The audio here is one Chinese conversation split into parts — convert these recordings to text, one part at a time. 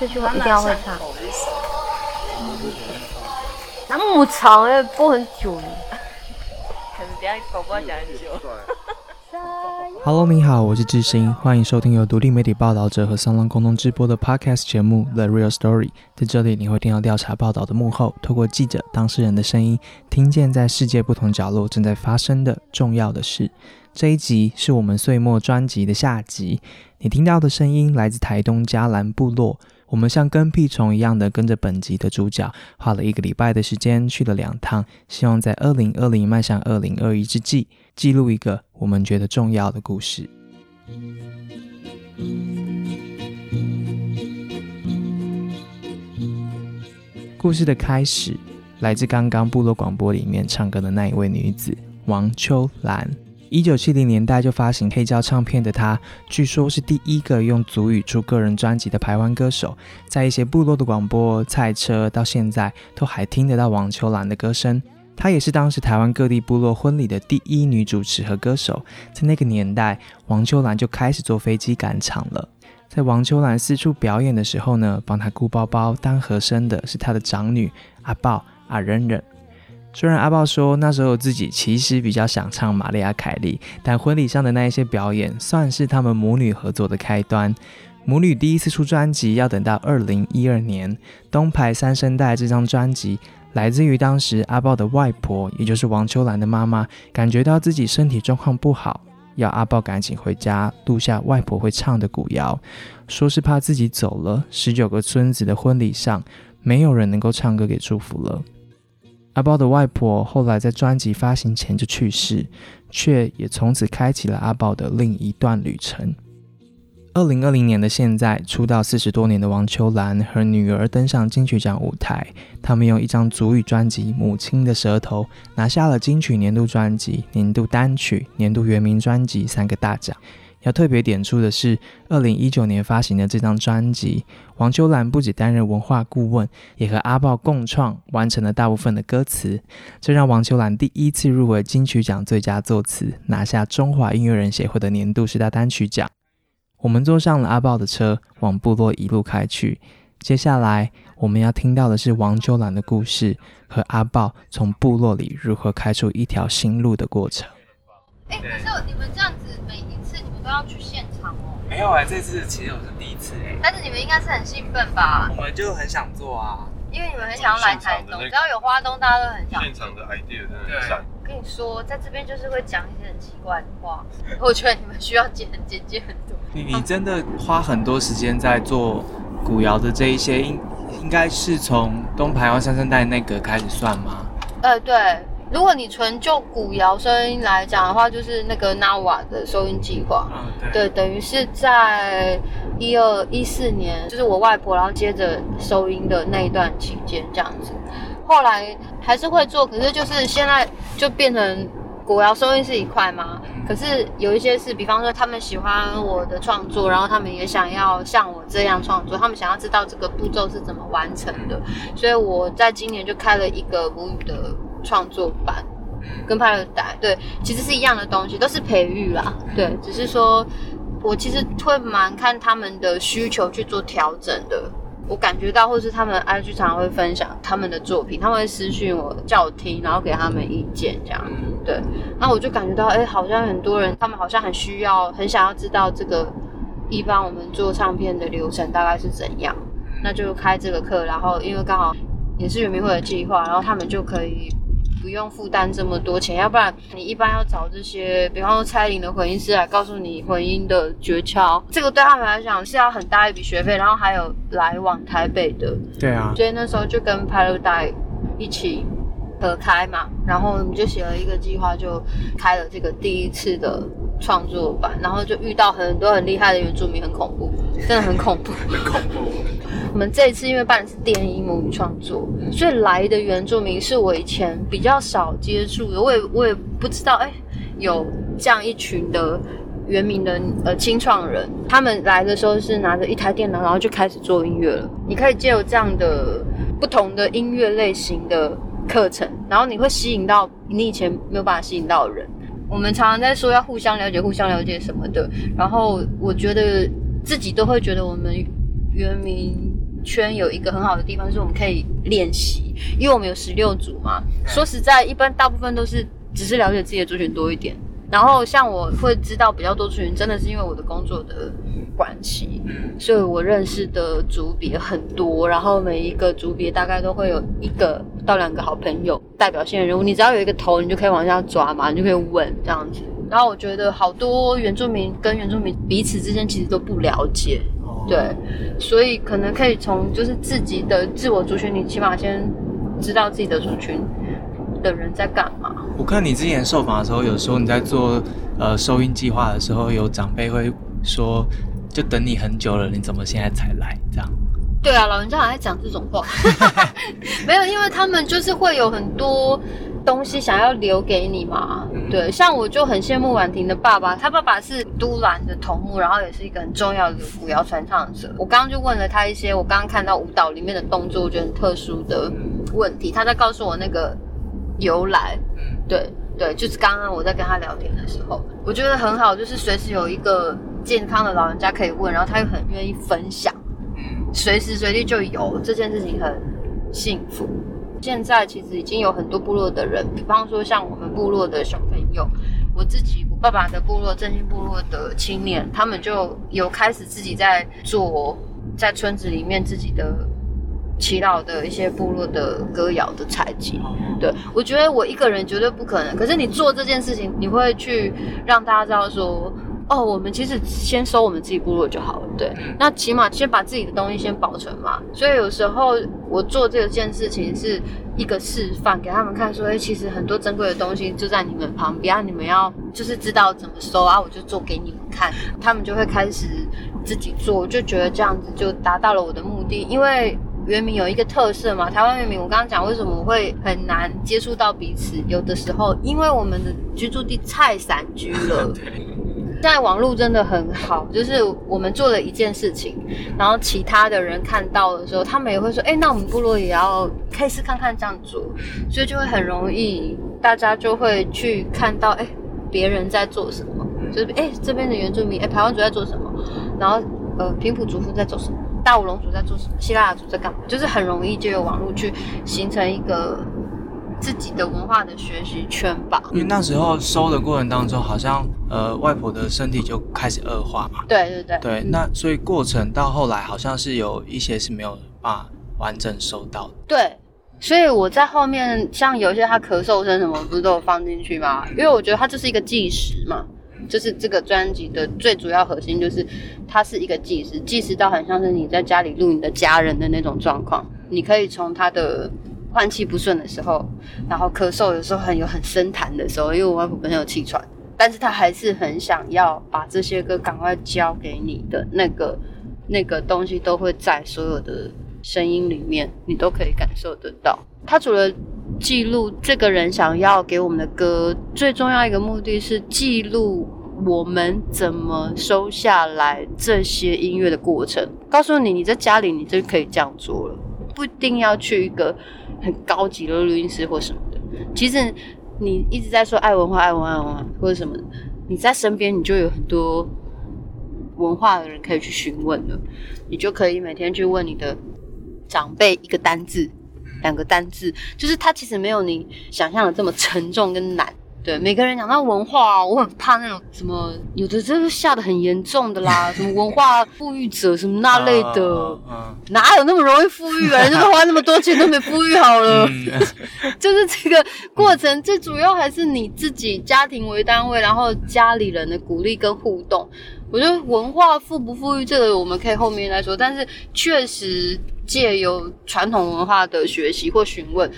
这句话一定要会唱。那么长哎，播很久呢。可能等下宝宝讲很久。Hello，你好，我是志兴，欢迎收听由独立媒体报道者和桑浪共同直播的 Podcast 节目《The Real Story》。在这里，你会听到调查报道的幕后，透过记者、当事人的声音，听见在世界不同角落正在发生的重要的事。这一集是我们岁末专辑的下集，你听到的声音来自台东嘉兰部落。我们像跟屁虫一样的跟着本集的主角，花了一个礼拜的时间去了两趟，希望在二零二零迈向二零二一之际，记录一个我们觉得重要的故事。故事的开始来自刚刚部落广播里面唱歌的那一位女子王秋兰。一九七零年代就发行黑胶唱片的他，据说是第一个用族语出个人专辑的台湾歌手。在一些部落的广播、菜车，到现在都还听得到王秋兰的歌声。她也是当时台湾各地部落婚礼的第一女主持和歌手。在那个年代，王秋兰就开始坐飞机赶场了。在王秋兰四处表演的时候呢，帮她顾包包、当和声的是她的长女阿豹阿忍忍。虽然阿豹说那时候自己其实比较想唱玛丽亚凯莉，但婚礼上的那一些表演算是他们母女合作的开端。母女第一次出专辑要等到二零一二年，《东牌三声带》这张专辑来自于当时阿豹的外婆，也就是王秋兰的妈妈，感觉到自己身体状况不好，要阿豹赶紧回家录下外婆会唱的古谣，说是怕自己走了，十九个孙子的婚礼上没有人能够唱歌给祝福了。阿豹的外婆后来在专辑发行前就去世，却也从此开启了阿豹的另一段旅程。二零二零年的现在，出道四十多年的王秋兰和女儿登上金曲奖舞台，他们用一张足语专辑《母亲的舌头》拿下了金曲年度专辑、年度单曲、年度原名专辑三个大奖。要特别点出的是，二零一九年发行的这张专辑，王秋兰不仅担任文化顾问，也和阿豹共创，完成了大部分的歌词，这让王秋兰第一次入围金曲奖最佳作词，拿下中华音乐人协会的年度十大单曲奖。我们坐上了阿豹的车，往部落一路开去。接下来我们要听到的是王秋兰的故事，和阿豹从部落里如何开出一条新路的过程。哎，可是你们这样子每都要去现场哦？没有哎，这次其实我是第一次哎。但是你们应该是很兴奋吧？我们就很想做啊，因为你们很想要来台东，只要有花东，大家都很想。现场的 idea 真的很赞。跟你说，在这边就是会讲一些很奇怪的话，我觉得你们需要剪剪接很多。你你真的花很多时间在做古窑的这一些，应应该是从东排湾三生代那个开始算吗？呃，对。如果你纯就古谣声音来讲的话，就是那个 Nawa 的收音计划，对，等于是在一二一四年，就是我外婆然后接着收音的那一段期间这样子。后来还是会做，可是就是现在就变成古谣收音是一块嘛。可是有一些是，比方说他们喜欢我的创作，然后他们也想要像我这样创作，他们想要知道这个步骤是怎么完成的，所以我在今年就开了一个母语的。创作版跟拍了带，对，其实是一样的东西，都是培育啦，对，只是说我其实会蛮看他们的需求去做调整的。我感觉到，或是他们 IG 常常会分享他们的作品，他们会私讯我叫我听，然后给他们意见这样，对。那我就感觉到，哎，好像很多人，他们好像很需要，很想要知道这个一般我们做唱片的流程大概是怎样，那就开这个课，然后因为刚好也是圆明会的计划，然后他们就可以。不用负担这么多钱，要不然你一般要找这些，比方说蔡琳的混音师来告诉你混音的诀窍，这个对他们来讲是要很大一笔学费，然后还有来往台北的。对啊。所以那时候就跟拍了带一起合开嘛，然后我们就写了一个计划，就开了这个第一次的创作吧，然后就遇到很多很厉害的原住民，很恐怖，真的很恐怖，很恐怖。我们这一次因为办的是电音母语创作，所以来的原住民是我以前比较少接触的，我也我也不知道，哎，有这样一群的原名的呃清创人，他们来的时候是拿着一台电脑，然后就开始做音乐了。你可以借由这样的不同的音乐类型的课程，然后你会吸引到你以前没有办法吸引到的人。我们常常在说要互相了解、互相了解什么的，然后我觉得自己都会觉得我们原民。圈有一个很好的地方，是我们可以练习，因为我们有十六组嘛。说实在，一般大部分都是只是了解自己的族群多一点。然后像我会知道比较多族群，真的是因为我的工作的关系，所以我认识的族别很多。然后每一个族别大概都会有一个到两个好朋友，代表性的人物。你只要有一个头，你就可以往下抓嘛，你就可以问这样子。然后我觉得好多原住民跟原住民彼此之间其实都不了解。对，所以可能可以从就是自己的自我族群，你起码先知道自己的族群的人在干嘛。我看你之前受访的时候，有时候你在做呃收音计划的时候，有长辈会说，就等你很久了，你怎么现在才来？这样。对啊，老人家还在讲这种话，没有，因为他们就是会有很多。东西想要留给你嘛？对，像我就很羡慕婉婷的爸爸，他爸爸是都兰的头目，然后也是一个很重要的古谣传唱者。我刚刚就问了他一些我刚刚看到舞蹈里面的动作，我觉得很特殊的问题，他在告诉我那个由来。对对，就是刚刚我在跟他聊天的时候，我觉得很好，就是随时有一个健康的老人家可以问，然后他又很愿意分享，随时随地就有这件事情很幸福。现在其实已经有很多部落的人，比方说像我们部落的小朋友，我自己我爸爸的部落振兴部落的青年，他们就有开始自己在做，在村子里面自己的祈祷的一些部落的歌谣的采集。对我觉得我一个人绝对不可能，可是你做这件事情，你会去让大家知道说。哦，我们其实先收我们自己部落就好了，对。那起码先把自己的东西先保存嘛。所以有时候我做这件事情是一个示范，给他们看，说，哎，其实很多珍贵的东西就在你们旁边，你们要就是知道怎么收啊，我就做给你们看。他们就会开始自己做，就觉得这样子就达到了我的目的。因为原民有一个特色嘛，台湾原民，我刚刚讲为什么会很难接触到彼此，有的时候因为我们的居住地太散居了。现在网络真的很好，就是我们做了一件事情，然后其他的人看到的时候，他们也会说：“哎，那我们部落也要开始看看这样做。”所以就会很容易，大家就会去看到：“哎，别人在做什么？就是哎，这边的原住民，哎，台湾族在做什么？然后呃，平埔族在做什么？大武龙族在做什么？希腊族在干嘛？就是很容易就有网络去形成一个。”自己的文化的学习圈吧，因为那时候收的过程当中，好像呃外婆的身体就开始恶化嘛。对对对。对，那所以过程到后来好像是有一些是没有办法完整收到的。对，所以我在后面像有一些他咳嗽声什么，不是都有放进去吗？因为我觉得它就是一个计时嘛，就是这个专辑的最主要核心就是它是一个计时，计时到很像是你在家里录你的家人的那种状况，你可以从他的。换气不顺的时候，然后咳嗽，有时候很有很深痰的时候，因为我外婆本身有气喘，但是他还是很想要把这些歌赶快交给你的那个那个东西，都会在所有的声音里面，你都可以感受得到。他除了记录这个人想要给我们的歌，最重要一个目的是记录我们怎么收下来这些音乐的过程，告诉你你在家里你就可以这样做了，不一定要去一个。很高级的录音师或什么的，其实你一直在说爱文化、爱文化、爱文化或者什么的，你在身边你就有很多文化的人可以去询问了，你就可以每天去问你的长辈一个单字、两个单字，就是它其实没有你想象的这么沉重跟难。对每个人讲到文化，我很怕那种什么，有的真是下的很严重的啦，什么文化富裕者什么那类的，哪有那么容易富裕啊？人家花那么多钱都没富裕好了，就是这个过程，最主要还是你自己家庭为单位，然后家里人的鼓励跟互动。我觉得文化富不富裕这个我们可以后面来说，但是确实借由传统文化的学习或询问。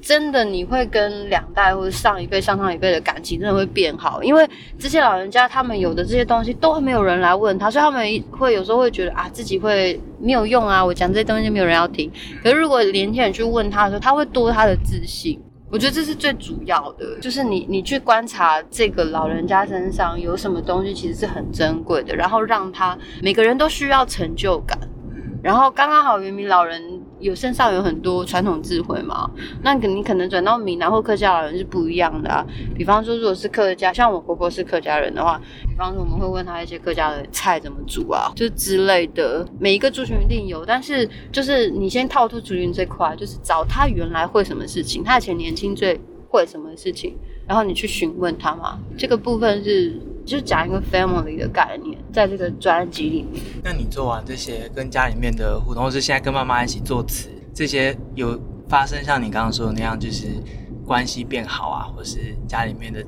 真的，你会跟两代或者上一辈、上上一辈的感情真的会变好，因为这些老人家他们有的这些东西都没有人来问他，所以他们会有时候会觉得啊自己会没有用啊，我讲这些东西没有人要听。可是如果年轻人去问他的时候，他会多他的自信。我觉得这是最主要的，就是你你去观察这个老人家身上有什么东西其实是很珍贵的，然后让他每个人都需要成就感，然后刚刚好原明老人。有身上有很多传统智慧嘛，那可你可能转到闽南或客家老人是不一样的啊。比方说，如果是客家，像我婆婆是客家人的话，比方说我们会问他一些客家的菜怎么煮啊，就之类的。每一个族群一定有，但是就是你先套出族群这块，就是找他原来会什么事情，他以前年轻最会什么事情，然后你去询问他嘛。这个部分是就讲一个 family 的概念，在这个专辑里面。那你做完这些跟家里面的互动，或是现在跟妈妈一起作词，这些有发生像你刚刚说的那样，就是关系变好啊，或是家里面的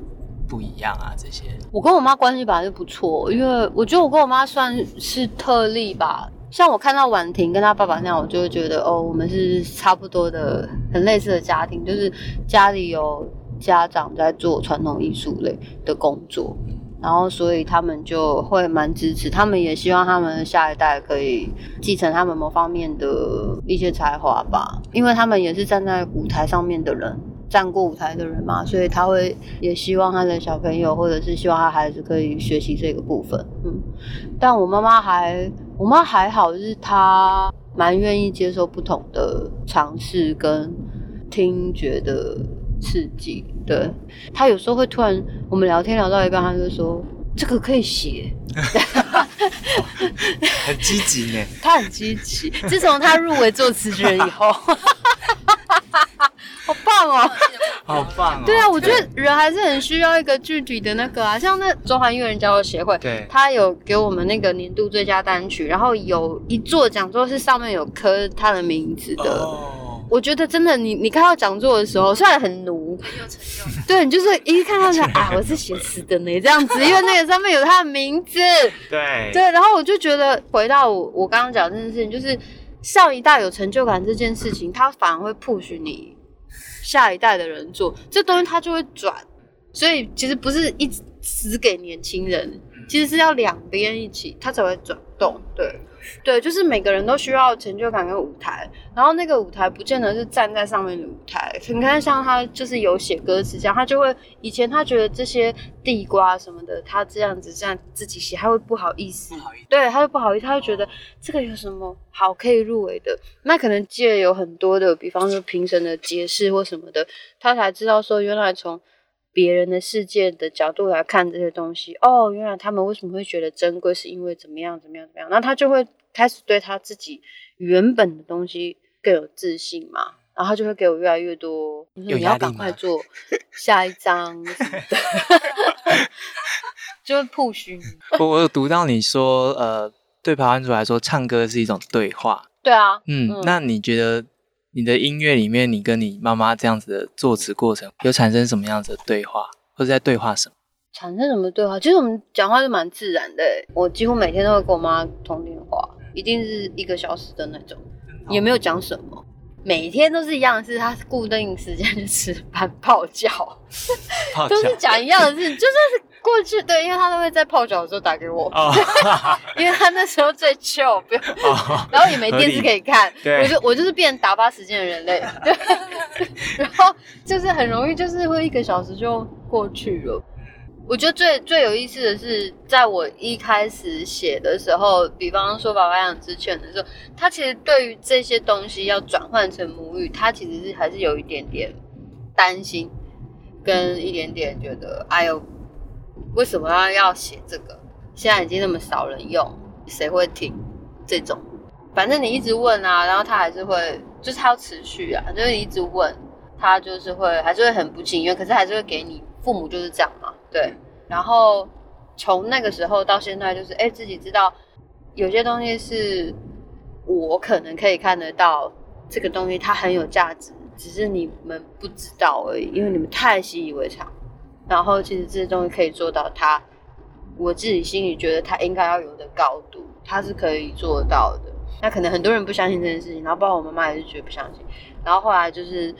不一样啊这些？我跟我妈关系本来就不错，因为我觉得我跟我妈算是特例吧。像我看到婉婷跟她爸爸那样，我就会觉得哦，我们是差不多的，很类似的家庭，就是家里有家长在做传统艺术类的工作。然后，所以他们就会蛮支持，他们也希望他们下一代可以继承他们某方面的一些才华吧，因为他们也是站在舞台上面的人，站过舞台的人嘛，所以他会也希望他的小朋友或者是希望他孩子可以学习这个部分。嗯，但我妈妈还，我妈还好，就是她蛮愿意接受不同的尝试跟听觉的。刺激，对。他有时候会突然，我们聊天聊到一半，他就说这个可以写，很积极呢。他很积极，自从他入围作词人以后，好棒哦，好棒哦。对啊，我觉得人还是很需要一个具体的那个啊，像那中华音乐人交流协会，对，他有给我们那个年度最佳单曲，然后有一座讲座是上面有刻他的名字的。我觉得真的，你你看到讲座的时候，虽然很奴，很有成就。对你就是一看到就啊，我是写词的呢，这样子，因为那个上面有他的名字。对对，然后我就觉得回到我我刚刚讲这件事情，就是上一代有成就感这件事情，他反而会 push 你下一代的人做这东西，他就会转。所以其实不是一直只给年轻人，其实是要两边一起，他才会转动。对。对，就是每个人都需要成就感跟舞台，然后那个舞台不见得是站在上面的舞台。你看，像他就是有写歌词这样，他就会以前他觉得这些地瓜什么的，他这样子这样自己写，他会不好意思，对，他会不好意思，他会觉得这个有什么好可以入围的？那可能借有很多的，比方说评审的解释或什么的，他才知道说原来从别人的世界的角度来看这些东西，哦，原来他们为什么会觉得珍贵，是因为怎么样怎么样怎么样？那他就会。开始对他自己原本的东西更有自信嘛，然后就会给我越来越多，你要赶快做下一张，就会 push。我我有读到你说，呃，对排湾族来说，唱歌是一种对话。对啊，嗯，那你觉得你的音乐里面，你跟你妈妈这样子的作词过程，有产生什么样子的对话，或者在对话什么？产生什么对话？其实我们讲话是蛮自然的，我几乎每天都会跟我妈通电话。一定是一个小时的那种，也没有讲什么，每天都是一样，是他固定时间去吃饭 泡脚，都是讲一样的事，就算是过去对，因为他都会在泡脚的时候打给我，因为他那时候最 chill，不用，然后也没电视可以看，我就我就是变打发时间的人类，对，然后就是很容易就是会一个小时就过去了。我觉得最最有意思的是，在我一开始写的时候，比方说《爸爸养之犬》的时候，他其实对于这些东西要转换成母语，他其实是还是有一点点担心，跟一点点觉得，哎呦，为什么要要写这个？现在已经那么少人用，谁会听？这种，反正你一直问啊，然后他还是会，就是他要持续啊，就是一直问，他就是会还是会很不情愿，可是还是会给你。父母就是这样嘛，对。然后从那个时候到现在，就是哎，自己知道有些东西是我可能可以看得到，这个东西它很有价值，只是你们不知道而已，因为你们太习以为常。然后其实这些东西可以做到，它我自己心里觉得它应该要有的高度，它是可以做到的。那可能很多人不相信这件事情，然后包括我妈妈也是觉得不相信。然后后来就是。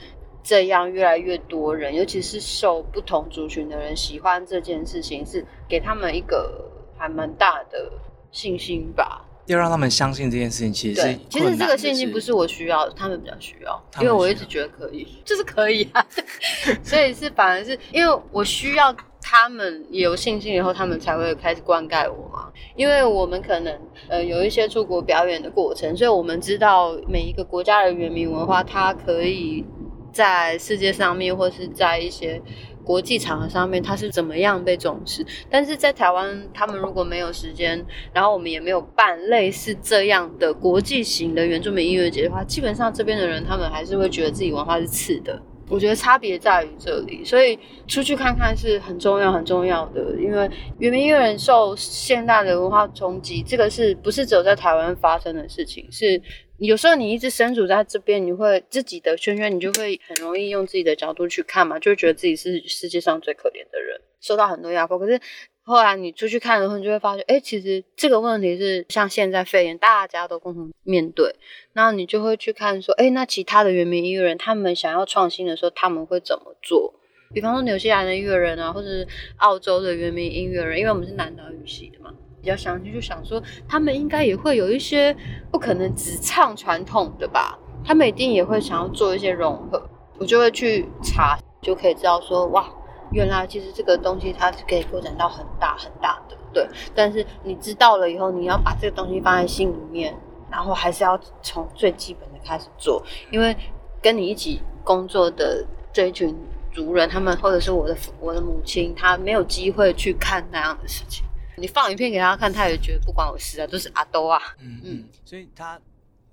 这样越来越多人，尤其是受不同族群的人喜欢这件事情，是给他们一个还蛮大的信心吧。要让他们相信这件事情，其实是，其实这个信心不是我需要，他们比较需要，因为我一直觉得可以，就是可以啊。所以是反而是因为我需要他们也有信心以后，他们才会开始灌溉我嘛。因为我们可能呃有一些出国表演的过程，所以我们知道每一个国家的原民文化，它可以在世界上面或是在一些。国际场合上面，他是怎么样被重视？但是在台湾，他们如果没有时间，然后我们也没有办类似这样的国际型的原住民音乐节的话，基本上这边的人他们还是会觉得自己文化是次的。我觉得差别在于这里，所以出去看看是很重要、很重要的。因为原民音乐人受现代的文化冲击，这个是不是只有在台湾发生的事情？是。有时候你一直身处在这边，你会自己的圈圈，你就会很容易用自己的角度去看嘛，就会觉得自己是世界上最可怜的人，受到很多压迫。可是后来你出去看的时候，你就会发现，哎，其实这个问题是像现在肺炎，大家都共同面对。然后你就会去看说，哎，那其他的原民音乐人，他们想要创新的时候，他们会怎么做？比方说，纽西兰的音乐人啊，或者是澳洲的原民音乐人，因为我们是南岛语系的嘛。比较详细，就想说他们应该也会有一些不可能只唱传统的吧，他们一定也会想要做一些融合。我就会去查，就可以知道说哇，原来其实这个东西它是可以扩展到很大很大的，对。但是你知道了以后，你要把这个东西放在心里面，然后还是要从最基本的开始做，因为跟你一起工作的这一群族人，他们或者是我的我的母亲，他没有机会去看那样的事情。你放影片给他看，他也觉得不关我事啊，都是阿兜啊。嗯嗯，所以他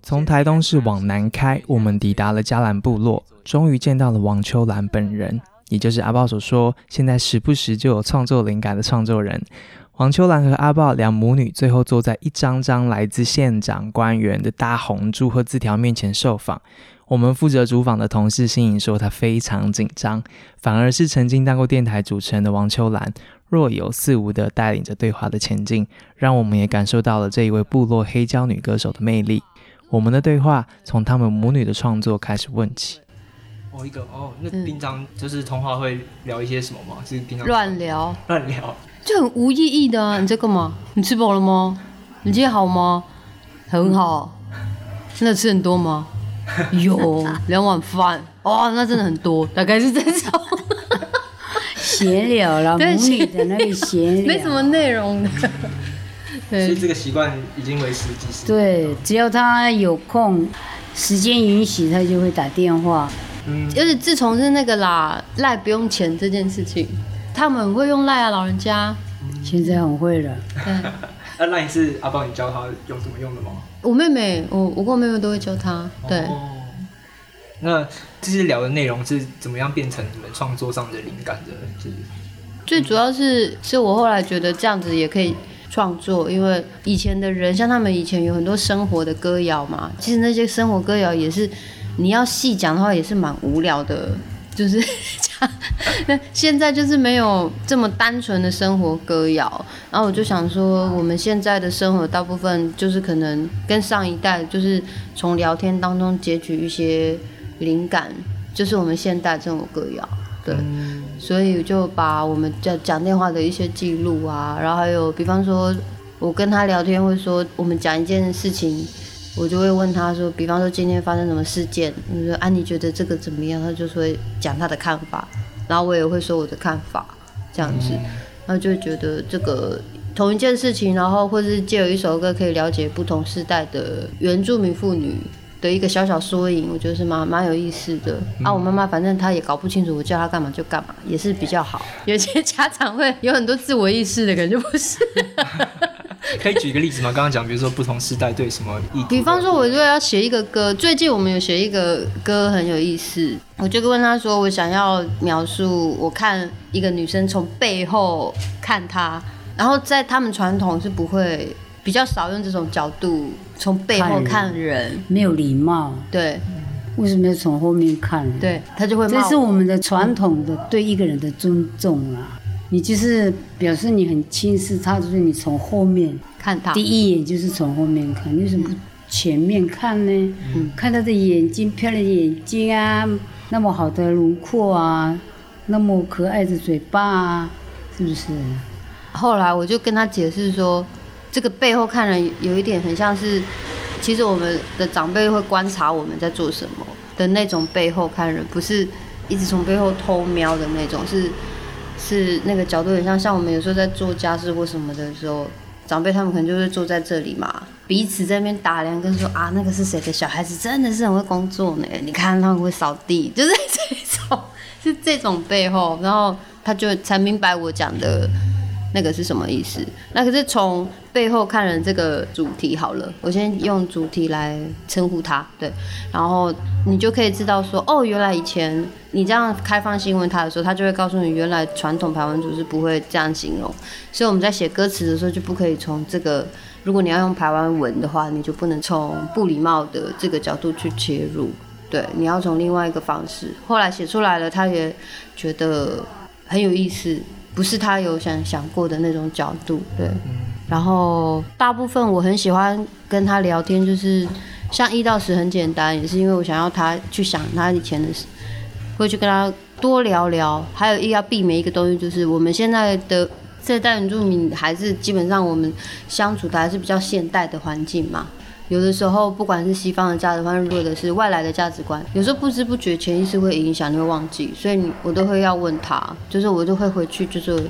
从台东市往南开，我们抵达了嘉兰部落，终于见到了王秋兰本人，也就是阿豹所说现在时不时就有创作灵感的创作人。王秋兰和阿豹两母女最后坐在一张张来自县长官员的大红祝贺字条面前受访。我们负责主访的同事新颖说，他非常紧张，反而是曾经当过电台主持人的王秋兰。若有似无地带领着对话的前进，让我们也感受到了这一位部落黑胶女歌手的魅力。我们的对话从他们母女的创作开始问起。哦，一个哦，那平常就是通话会聊一些什么吗？是平常乱聊，乱聊，就很无意义的。你在干嘛？你吃饱了吗？你今天好吗？很好。那吃很多吗？有两碗饭。哦，那真的很多，大概是这种。闲聊了，母女的那个闲聊，没什么内容的。所以这个习惯已经维持几十年。对，只要他有空，时间允许，他就会打电话。嗯，就是自从是那个啦，赖不用钱这件事情，他们会用赖啊，老人家现在很会了。对，那赖是阿宝你教他用怎么用的吗？我妹妹，我我跟我妹妹都会教他。对。那这些聊的内容是怎么样变成你们创作上的灵感的？是最主要是是我后来觉得这样子也可以创作，因为以前的人像他们以前有很多生活的歌谣嘛，其实那些生活歌谣也是你要细讲的话也是蛮无聊的，就是 那现在就是没有这么单纯的生活歌谣，然后我就想说，我们现在的生活大部分就是可能跟上一代就是从聊天当中截取一些。灵感就是我们现代这种歌谣，对，所以就把我们讲讲电话的一些记录啊，然后还有比方说，我跟他聊天会说，我们讲一件事情，我就会问他说，比方说今天发生什么事件，你说啊你觉得这个怎么样？他就会讲他的看法，然后我也会说我的看法，这样子，然后就觉得这个同一件事情，然后或是借有一首歌可以了解不同时代的原住民妇女。的一个小小缩影，我觉得是蛮蛮有意思的。啊，我妈妈反正她也搞不清楚，我叫她干嘛就干嘛，也是比较好。有些家长会有很多自我意识的感觉，不是？可以举一个例子吗？刚刚讲，比如说不同时代对什么意？比方说，我如果要写一个歌，最近我们有写一个歌很有意思，我就问他说，我想要描述我看一个女生从背后看她，然后在他们传统是不会。比较少用这种角度从背后看人，没有礼貌。对，为什么要从后面看？对他就会。这是我们的传统的对一个人的尊重啊！你就是表示你很轻视他，就是你从后面看他，第一眼就是从后面看，为什么不前面看呢？嗯看他的眼睛，漂亮的眼睛啊，那么好的轮廓啊，那么可爱的嘴巴啊，是不是？后来我就跟他解释说。这个背后看人有一点很像是，其实我们的长辈会观察我们在做什么的那种背后看人，不是一直从背后偷瞄的那种，是是那个角度很像，像我们有时候在做家事或什么的时候，长辈他们可能就会坐在这里嘛，彼此在那边打量，跟说啊那个是谁的小孩子，真的是很会工作呢，你看他们会扫地，就是这种是这种背后，然后他就才明白我讲的。那个是什么意思？那可是从背后看人这个主题好了，我先用主题来称呼他，对，然后你就可以知道说，哦，原来以前你这样开放性问他的时候，他就会告诉你，原来传统排湾族是不会这样形容，所以我们在写歌词的时候就不可以从这个，如果你要用排湾文的话，你就不能从不礼貌的这个角度去切入，对，你要从另外一个方式。后来写出来了，他也觉得很有意思。不是他有想想过的那种角度，对。然后大部分我很喜欢跟他聊天，就是像一到十很简单，也是因为我想要他去想他以前的事，会去跟他多聊聊。还有一要避免一个东西，就是我们现在的这代原住民还是基本上我们相处的还是比较现代的环境嘛。有的时候，不管是西方的价值观，或者是外来的价值观，有时候不知不觉潜意识会影响，你会忘记，所以你我都会要问他，就是我就会回去，就是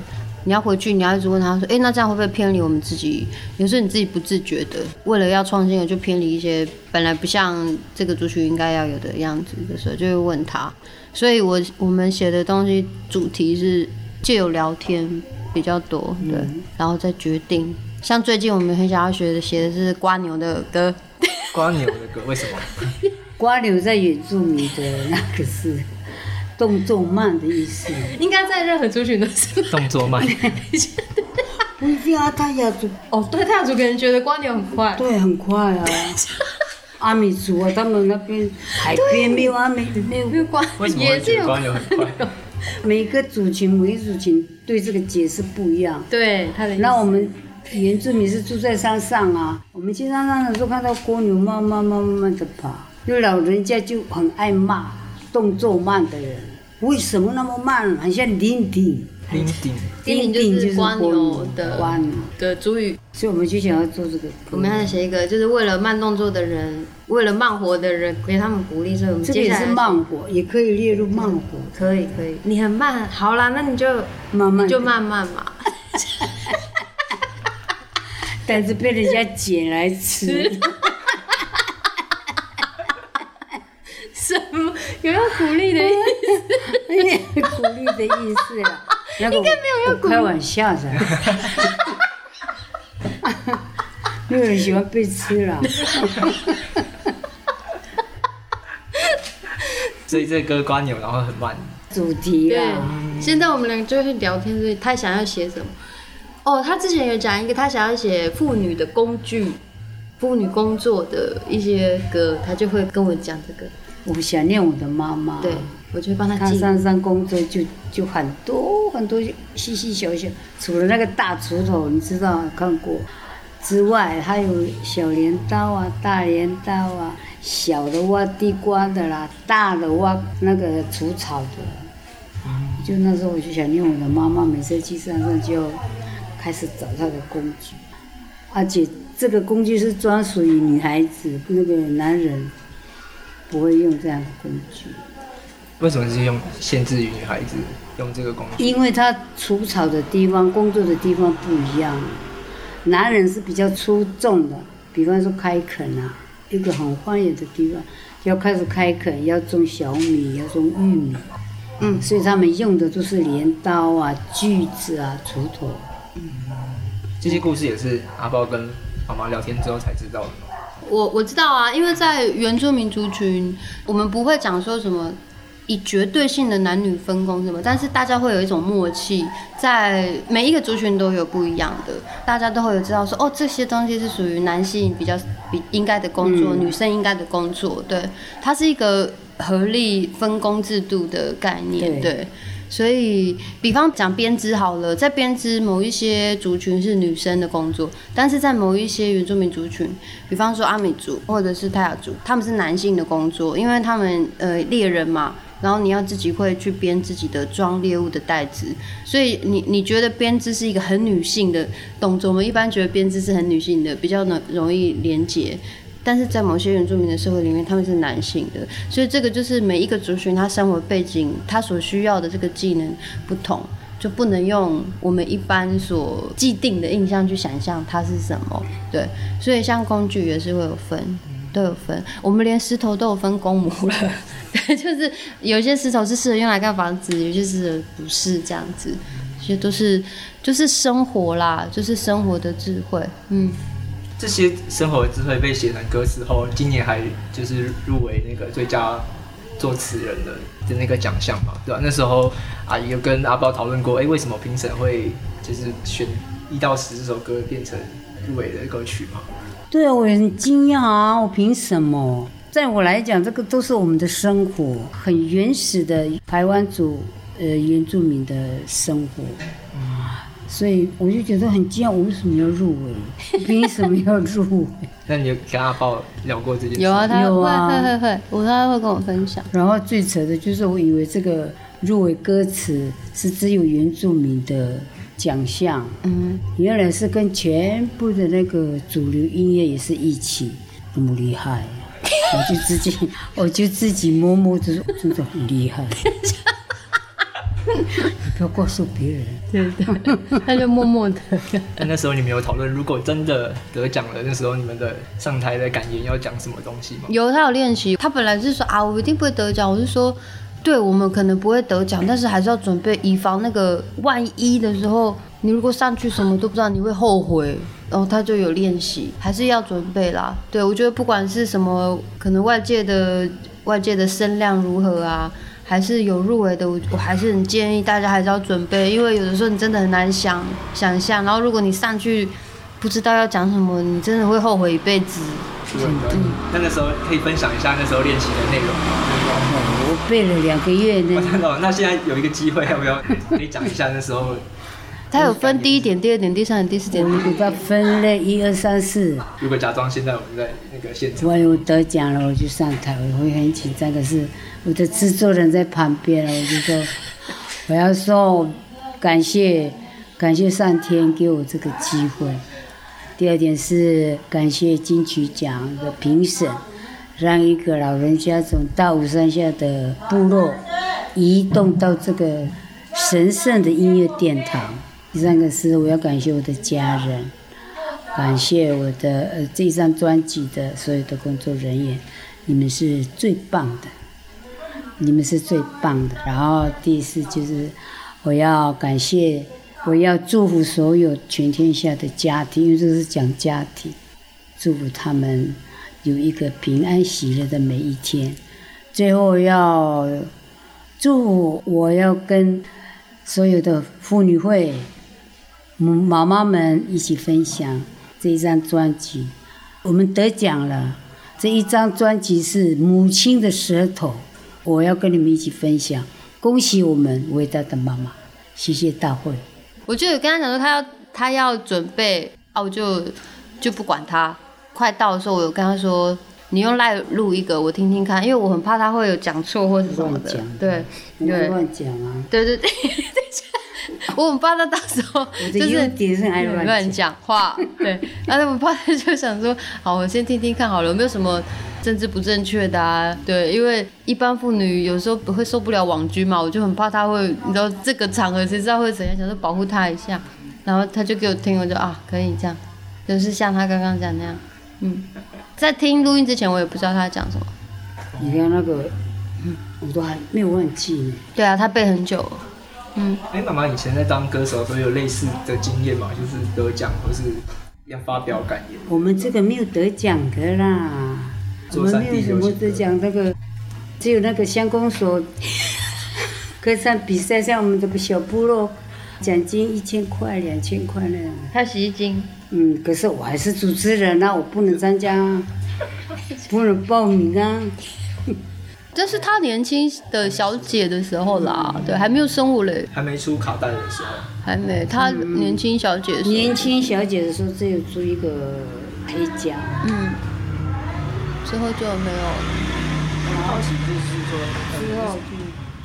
你要回去，你要一直问他说，哎，那这样会不会偏离我们自己？有时候你自己不自觉的，为了要创新而，就偏离一些本来不像这个族群应该要有的样子的时候，就会问他。所以我我们写的东西主题是借由聊天比较多，对，然后再决定。像最近我们很想要学的，写的是瓜牛的歌。瓜牛的歌为什么？瓜牛在原住民的那个是动作慢的意思。应该在任何族群都是动作慢。不一定啊，泰雅族哦，对，泰雅族可能觉得瓜牛很快。对，很快啊。阿美族啊，他们那边海边没有阿美，没有没有瓜，为什么会觉得瓜牛很快？每个族群，每个族群对这个解释不一样。对，他的那我们。原住民是住在山上啊，我们去山上的时候看到蜗牛慢慢慢慢的跑，有老人家就很爱骂动作慢的人，为什么那么慢？很像林顶，林顶，林顶就是蜗牛的蜗牛的主语，所以我们就想要做这个。我们要写一个，就是为了慢动作的人，为了慢活的人，给他们鼓励。所以我们这个也是慢活，也可以列入慢活。可以可以，你很慢，好啦，那你就慢慢就慢慢嘛。但是被人家捡来吃，什么有要鼓励的意思？鼓励的意思呀？应该没有要鼓开玩笑的，没有人喜欢被吃了。所以这歌瓜牛，然后很慢。主题啊，现在我们两个就会聊天，所以他想要写什么？哦，他之前有讲一个，他想要写妇女的工具、妇女工作的一些歌，他就会跟我讲这个。我想念我的妈妈，对我就帮他。他山上工作就就很多很多细细小小，除了那个大锄头，你知道看过之外，还有小镰刀啊、大镰刀啊、小的挖地瓜的啦、大的挖那个除草的。就那时候我就想念我的妈妈，每次去山上就。开始找他的工具，而且这个工具是专属于女孩子，那个男人不会用这样的工具。为什么是用限制于女孩子用这个工具？因为他除草的地方、工作的地方不一样。男人是比较出众的，比方说开垦啊，一个很荒野的地方，要开始开垦，要种小米，要种玉米，嗯，所以他们用的都是镰刀啊、锯子啊、锄头。这些故事也是阿豹跟妈妈聊天之后才知道的。我我知道啊，因为在原住民族群，我们不会讲说什么以绝对性的男女分工什么，但是大家会有一种默契，在每一个族群都有不一样的，大家都会有知道说哦，这些东西是属于男性比较比应该的工作，女生应该的工作，对，它是一个合力分工制度的概念，对。所以，比方讲编织好了，在编织某一些族群是女生的工作，但是在某一些原住民族群，比方说阿美族或者是泰雅族，他们是男性的工作，因为他们呃猎人嘛，然后你要自己会去编自己的装猎物的袋子，所以你你觉得编织是一个很女性的动作，我们一般觉得编织是很女性的，比较能容易连接。但是在某些原住民的社会里面，他们是男性的，所以这个就是每一个族群他生活背景，他所需要的这个技能不同，就不能用我们一般所既定的印象去想象它是什么。对，所以像工具也是会有分，都有分。我们连石头都有分公母了，对，就是有些石头是适合用来盖房子，有些是不是这样子，这些都是就是生活啦，就是生活的智慧，嗯。这些生活智慧被写成歌词后，今年还就是入围那个最佳作词人的的那个奖项嘛，对吧？那时候阿姨有跟阿宝讨论过，哎，为什么评审会就是选一到十这首歌变成入围的歌曲嘛？对啊，我很惊讶啊！我凭什么？在我来讲，这个都是我们的生活，很原始的台湾族呃原住民的生活。所以我就觉得很惊讶，我为什么要入围？凭什么要入围？那你有跟阿豹聊过这件事？有啊，他有啊会会会，我他会跟我分享。然后最扯的就是，我以为这个入围歌词是只有原住民的奖项，嗯，原来是跟全部的那个主流音乐也是一起，那么厉害，我就自己我就自己默默的说，真的很厉害。要告诉别人。对对，他就默默的。但那时候你们有讨论，如果真的得奖了，那时候你们的上台的感言要讲什么东西吗？有，他有练习。他本来是说啊，我一定不会得奖。我是说，对我们可能不会得奖，但是还是要准备，以防那个万一的时候，你如果上去什么都不知道，你会后悔。然后他就有练习，还是要准备啦。对我觉得不管是什么，可能外界的外界的声量如何啊。还是有入围的，我我还是很建议大家还是要准备，因为有的时候你真的很难想想象，然后如果你上去不知道要讲什么，你真的会后悔一辈子。嗯，那那时候可以分享一下那时候练习的内容吗？我背了两个月呢。那现在有一个机会，要不要可以讲一下那时候？它有分第一点、第二点、第三点、第四点，我给它分类一二三四。如果假装现在我们在那个现场，我有得奖了，我就上台，我会很紧张。可是我的制作人在旁边了，我就说我要说感谢，感谢上天给我这个机会。第二点是感谢金曲奖的评审，让一个老人家从大武山下的部落移动到这个神圣的音乐殿堂。第三个是我要感谢我的家人，感谢我的呃这张专辑的所有的工作人员，你们是最棒的，你们是最棒的。然后第四就是我要感谢，我要祝福所有全天下的家庭，因为这是讲家庭，祝福他们有一个平安喜乐的每一天。最后要祝我要跟所有的妇女会。妈妈们一起分享这一张专辑，我们得奖了。这一张专辑是母亲的舌头，我要跟你们一起分享，恭喜我们伟大的妈妈，谢谢大会。我就有跟他讲说，他要他要准备啊，我就就不管他。快到的时候，我有跟他说，你用赖录一个，我听听看，因为我很怕他会有讲错或者什么的。对，对，乱讲啊。对对对。我很怕他到时候 就是乱讲话，对，然后我怕他就想说，好，我先听听看好了，有没有什么政治不正确的啊？对，因为一般妇女有时候不会受不了网军嘛，我就很怕他会，你知道这个场合谁知道会怎样，想说保护他一下，然后他就给我听，我就啊，可以这样，就是像他刚刚讲那样，嗯，在听录音之前，我也不知道他讲什么。你看那个，嗯，我都还没有忘记呢。对啊，他背很久。嗯，哎，妈妈以前在当歌手都有类似的经验嘛，就是得奖或是要发表感言。我们这个没有得奖的啦，我们没有什么得奖，那个只有那个乡公所 歌唱比赛，像我们这个小部落，奖金一千块、两千块那样。他洗衣精。嗯，可是我还是主持人那我不能参加，不能报名啊。这是他年轻的小姐的时候啦，对，还没有生我嘞，还没出卡带的时候，还没。他年轻小姐，年轻小姐的时候只有租一个黑胶，嗯，之后就没有。好奇就是说，之后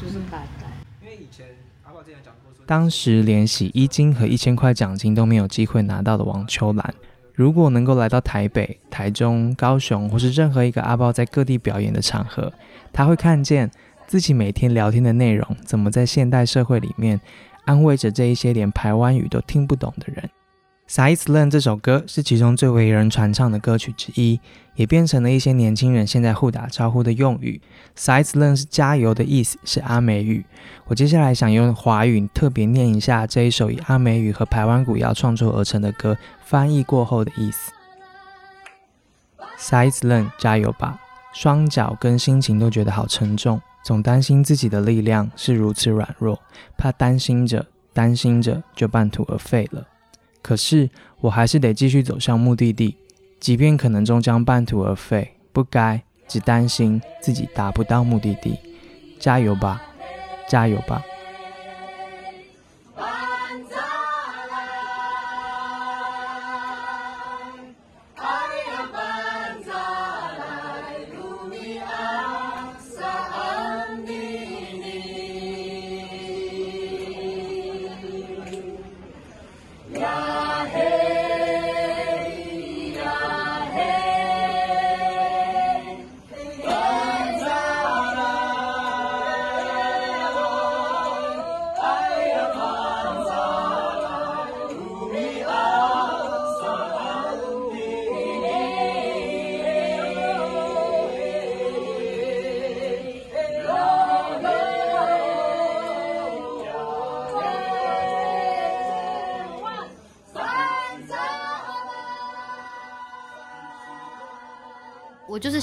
就。就是卡带。因为以前阿宝之前讲过说，当时连洗衣金和一千块奖金都没有机会拿到的王秋兰，如果能够来到台北、台中、高雄，或是任何一个阿豹在各地表演的场合，他会看见自己每天聊天的内容，怎么在现代社会里面安慰着这一些连台湾语都听不懂的人。《s i z e Learn》这首歌是其中最为人传唱的歌曲之一，也变成了一些年轻人现在互打招呼的用语。《s i z e Learn》是加油的意思，是阿美语。我接下来想用华语特别念一下这一首以阿美语和台湾古谣创作而成的歌，翻译过后的意思。《s i z e Learn》，加油吧！双脚跟心情都觉得好沉重，总担心自己的力量是如此软弱，怕担心着担心着就半途而废了。可是我还是得继续走向目的地，即便可能终将半途而废，不该只担心自己达不到目的地。加油吧，加油吧！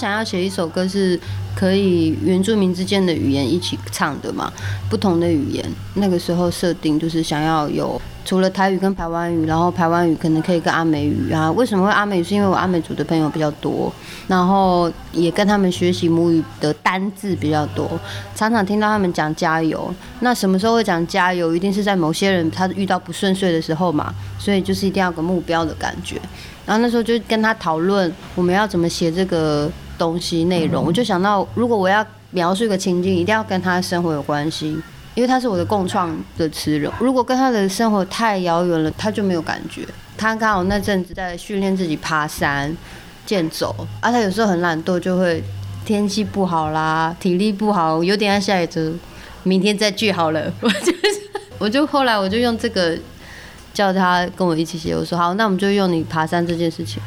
想要写一首歌，是可以原住民之间的语言一起唱的嘛，不同的语言。那个时候设定就是想要有除了台语跟台湾语，然后台湾语可能可以跟阿美语啊。为什么会阿美语？是因为我阿美族的朋友比较多，然后也跟他们学习母语的单字比较多，常常听到他们讲加油。那什么时候会讲加油？一定是在某些人他遇到不顺遂的时候嘛，所以就是一定要有个目标的感觉。然后那时候就跟他讨论我们要怎么写这个东西内容，我就想到如果我要描述一个情境，一定要跟他生活有关系，因为他是我的共创的词人。如果跟他的生活太遥远了，他就没有感觉。他刚好那阵子在训练自己爬山、健走，啊，他有时候很懒惰，就会天气不好啦，体力不好，有点要下雨，就明天再聚好了。我就是，我就后来我就用这个。叫他跟我一起写，我说好，那我们就用你爬山这件事情。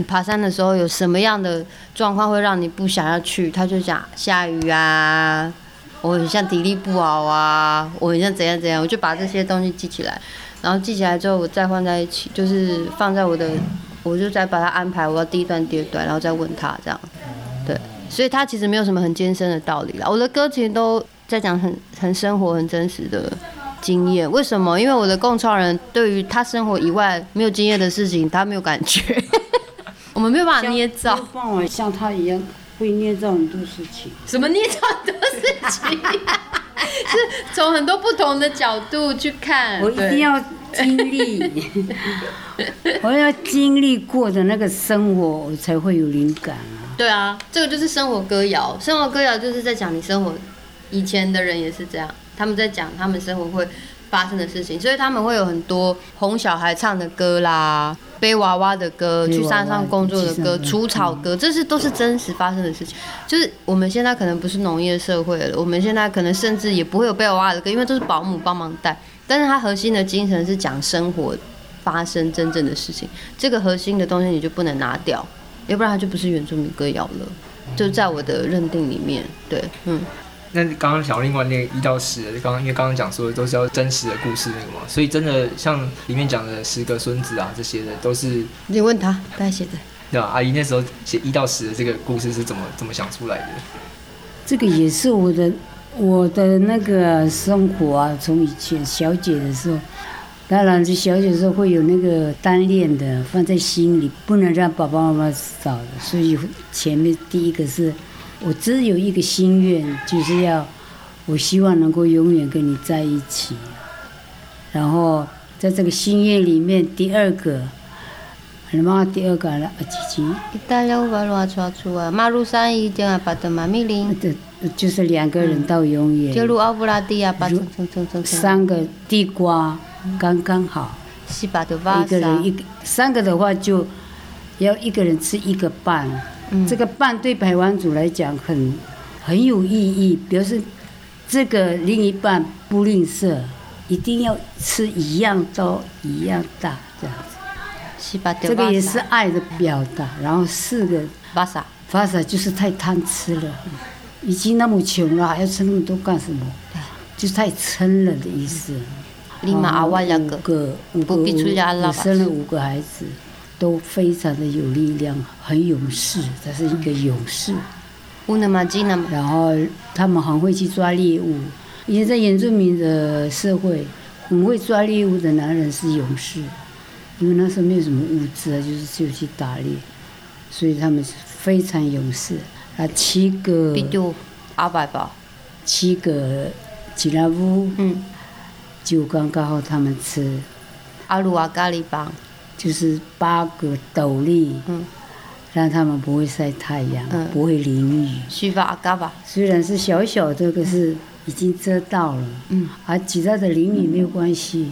你爬山的时候有什么样的状况会让你不想要去？他就讲下雨啊，我很像体力不好啊，我很像怎样怎样，我就把这些东西记起来，然后记起来之后我再放在一起，就是放在我的，我就再把它安排，我要第一段、第二段，然后再问他这样。对，所以他其实没有什么很艰深的道理啦。我的歌其实都在讲很很生活、很真实的。经验为什么？因为我的共创人对于他生活以外没有经验的事情，他没有感觉。我们没有办法捏造，像他一样会捏造很多事情。什么捏造很多事情？是从很多不同的角度去看。我一定要经历，我要经历过的那个生活，我才会有灵感啊。对啊，这个就是生活歌谣。生活歌谣就是在讲你生活，以前的人也是这样。他们在讲他们生活会发生的事情，所以他们会有很多哄小孩唱的歌啦，背娃娃的歌，去山上工作的歌，除草歌，这是都是真实发生的事情。就是我们现在可能不是农业社会了，我们现在可能甚至也不会有背娃娃的歌，因为都是保姆帮忙带。但是它核心的精神是讲生活发生真正的事情，这个核心的东西你就不能拿掉，要不然它就不是原住民歌谣了。就在我的认定里面，对，嗯。那刚刚小另外那一到十，刚刚因为刚刚讲说的都是要真实的故事那个嘛，所以真的像里面讲的十个孙子啊这些的都是你问他，他写的。对吧？阿姨那时候写一到十的这个故事是怎么怎么想出来的？这个也是我的我的那个生活啊，从以前小姐的时候，当然这小姐的时候会有那个单恋的放在心里，不能让爸爸妈妈知道的，所以前面第一个是。我只有一个心愿，就是要，我希望能够永远跟你在一起。然后在这个心愿里面，第二个，你妈第二个了，啊，几级？意大利乌巴罗抓出啊，马路三一点啊，巴德马米林，这就是两个人到永远。就路奥布拉蒂啊，巴蹭蹭蹭蹭蹭。三个地瓜刚刚好，西巴德瓦一个人一个，三个的话就要一个人吃一个半。嗯这个半对排湾族来讲很很有意义，表示这个另一半不吝啬，一定要吃一样多一样大这样子。西巴德这个也是爱的表达。然后四个巴萨，巴萨就是太贪吃了，已经那么穷了，还要吃那么多干什么？就是太撑了的意思。立马阿瓦两五个，个五个不必出家了我生了五个孩子，都非常的有力量，很勇士，他是一个勇士。然后他们很会去抓猎物。以前在原住民的社会，很会抓猎物的男人是勇士，因为那时候没有什么物资啊，就是只有去打猎，所以他们是非常勇士。啊，七个阿百吧，七个吉拉乌嗯，就刚刚好他们吃，阿鲁阿咖喱棒，就是八个斗笠，嗯，让他们不会晒太阳，嗯不会淋雨。西巴阿嘎吧，虽然是小小的，可是已经遮到了。嗯，啊，其他的淋雨没有关系，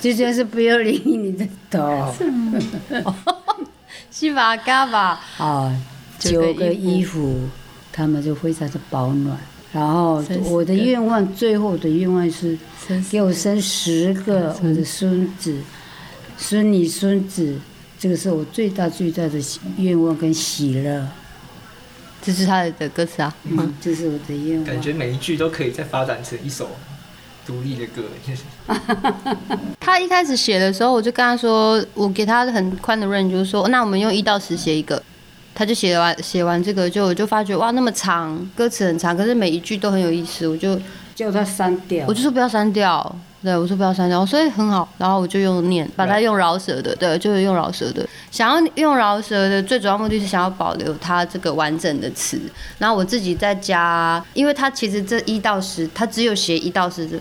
最主要是不要淋你的头。西巴阿嘎吧，啊，九个衣服，他们就非常的保暖。然后我的愿望，最后的愿望是给我生十个我的孙子、孙女、孙子，这个是我最大最大的愿望跟喜乐。这是他的歌词啊，嗯，这是我的愿望。感觉每一句都可以再发展成一首独立的歌，就 是 他一开始写的时候，我就跟他说，我给他很宽的 range，就是说，那我们用一到十写一个。他就写完写完这个，就我就发觉哇，那么长，歌词很长，可是每一句都很有意思，我就叫他删掉我。就说不要删掉，对我说不要删掉，所以很好，然后我就用念，把它用饶舌的，对，就是用饶舌的，想要用饶舌的最主要目的是想要保留它这个完整的词，然后我自己在加，因为它其实这一到十，它只有写一到十的，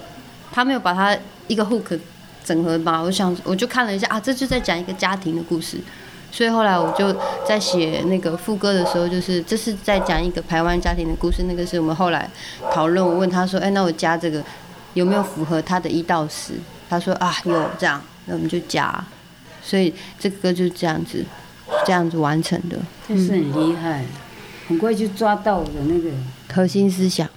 他没有把它一个 hook 整合嘛，我想我就看了一下啊，这就在讲一个家庭的故事。所以后来我就在写那个副歌的时候，就是这是在讲一个台湾家庭的故事。那个是我们后来讨论，我问他说：“哎，那我加这个有没有符合他的一到十？”他说：“啊，有这样，那我们就加。”所以这个歌就是这样子，这样子完成的真是很厉害，很快就抓到我的那个。核心思想。